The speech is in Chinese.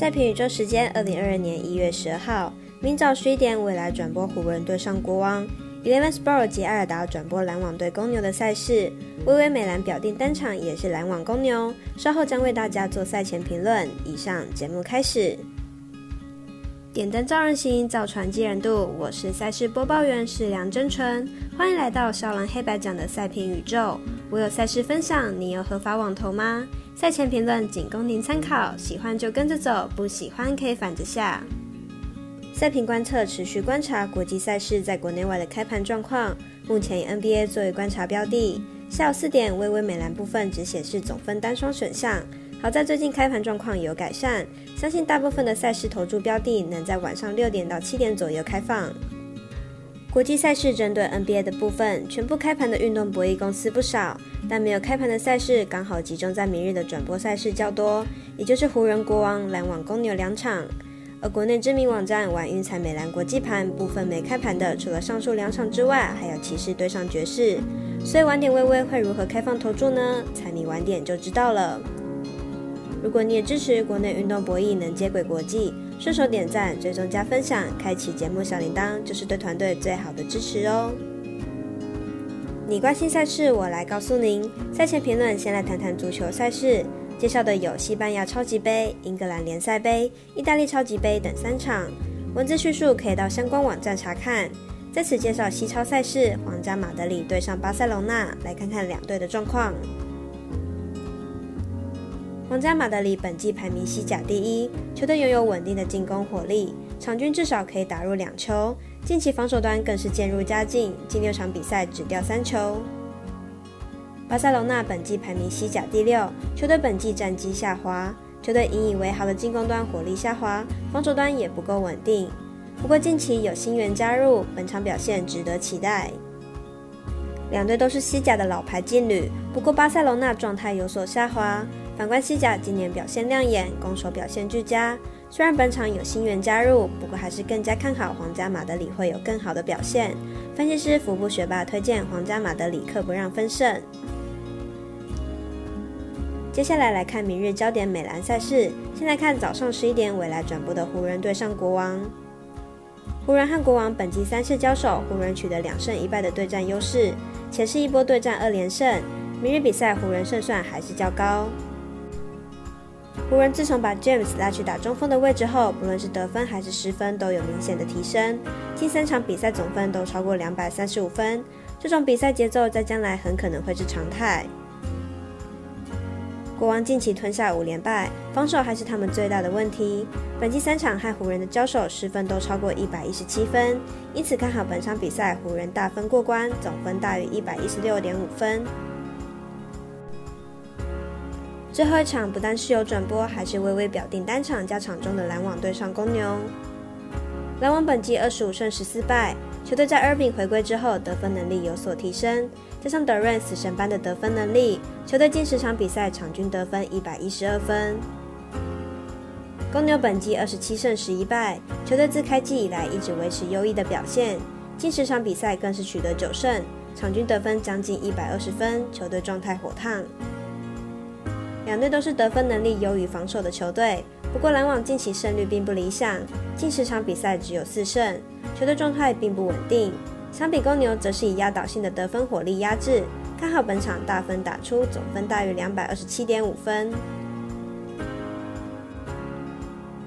赛评宇宙时间，二零二二年一月十二号，明早十一点，未来转播湖人对上国王，Eleven Sport 及艾尔达转播篮网对公牛的赛事。微微美兰表定单场也是篮网公牛，稍后将为大家做赛前评论。以上节目开始。点灯照人行，造船济人度。我是赛事播报员是梁真纯，欢迎来到少狼黑白奖的赛评宇宙。我有赛事分享，你有合法网投吗？赛前评论仅供您参考，喜欢就跟着走，不喜欢可以反着下。赛评观测持续观察国际赛事在国内外的开盘状况，目前以 NBA 作为观察标的。下午四点，微微美蓝部分只显示总分单双选项。好在最近开盘状况有改善，相信大部分的赛事投注标的能在晚上六点到七点左右开放。国际赛事针对 NBA 的部分，全部开盘的运动博弈公司不少，但没有开盘的赛事刚好集中在明日的转播赛事较多，也就是湖人、国王、篮网、公牛两场。而国内知名网站晚运彩美兰国际盘部分没开盘的，除了上述两场之外，还有骑士对上爵士。所以晚点微微会如何开放投注呢？猜你晚点就知道了。如果你也支持国内运动博弈能接轨国际，顺手点赞、追踪加分享、开启节目小铃铛，就是对团队最好的支持哦。你关心赛事，我来告诉您。赛前评论，先来谈谈足球赛事，介绍的有西班牙超级杯、英格兰联赛杯、意大利超级杯等三场。文字叙述可以到相关网站查看。在此介绍西超赛事，皇家马德里对上巴塞隆纳，来看看两队的状况。皇家马德里本季排名西甲第一，球队拥有稳定的进攻火力，场均至少可以打入两球。近期防守端更是渐入佳境，近六场比赛只掉三球。巴塞罗那本季排名西甲第六，球队本季战绩下滑，球队引以为豪的进攻端火力下滑，防守端也不够稳定。不过近期有新援加入，本场表现值得期待。两队都是西甲的老牌劲旅，不过巴塞罗那状态有所下滑。反观西甲，今年表现亮眼，攻守表现俱佳。虽然本场有新援加入，不过还是更加看好皇家马德里会有更好的表现。分析师福布学霸推荐皇家马德里克不让分胜。接下来来看明日焦点美兰赛事，先来看早上十一点未来转播的湖人对上国王。湖人和国王本季三次交手，湖人取得两胜一败的对战优势，且是一波对战二连胜。明日比赛湖人胜算还是较高。湖人自从把 James 拉去打中锋的位置后，不论是得分还是失分都有明显的提升，近三场比赛总分都超过两百三十五分。这种比赛节奏在将来很可能会是常态。国王近期吞下五连败，防守还是他们最大的问题。本季三场和湖人的交手失分都超过一百一十七分，因此看好本场比赛湖人大分过关，总分大于一百一十六点五分。最后一场不但是有转播，还是微微表定单场加场中的篮网对上公牛。篮网本季二十五胜十四败，球队在 Irving 回归之后得分能力有所提升，加上 d u r a n 死神般的得分能力，球队近十场比赛场均得分一百一十二分。公牛本季二十七胜十一败，球队自开季以来一直维持优异的表现，近十场比赛更是取得九胜，场均得分将近一百二十分，球队状态火烫。两队都是得分能力优于防守的球队，不过篮网近期胜率并不理想，近十场比赛只有四胜，球队状态并不稳定。相比公牛，则是以压倒性的得分火力压制，看好本场大分打出，总分大于两百二十七点五分。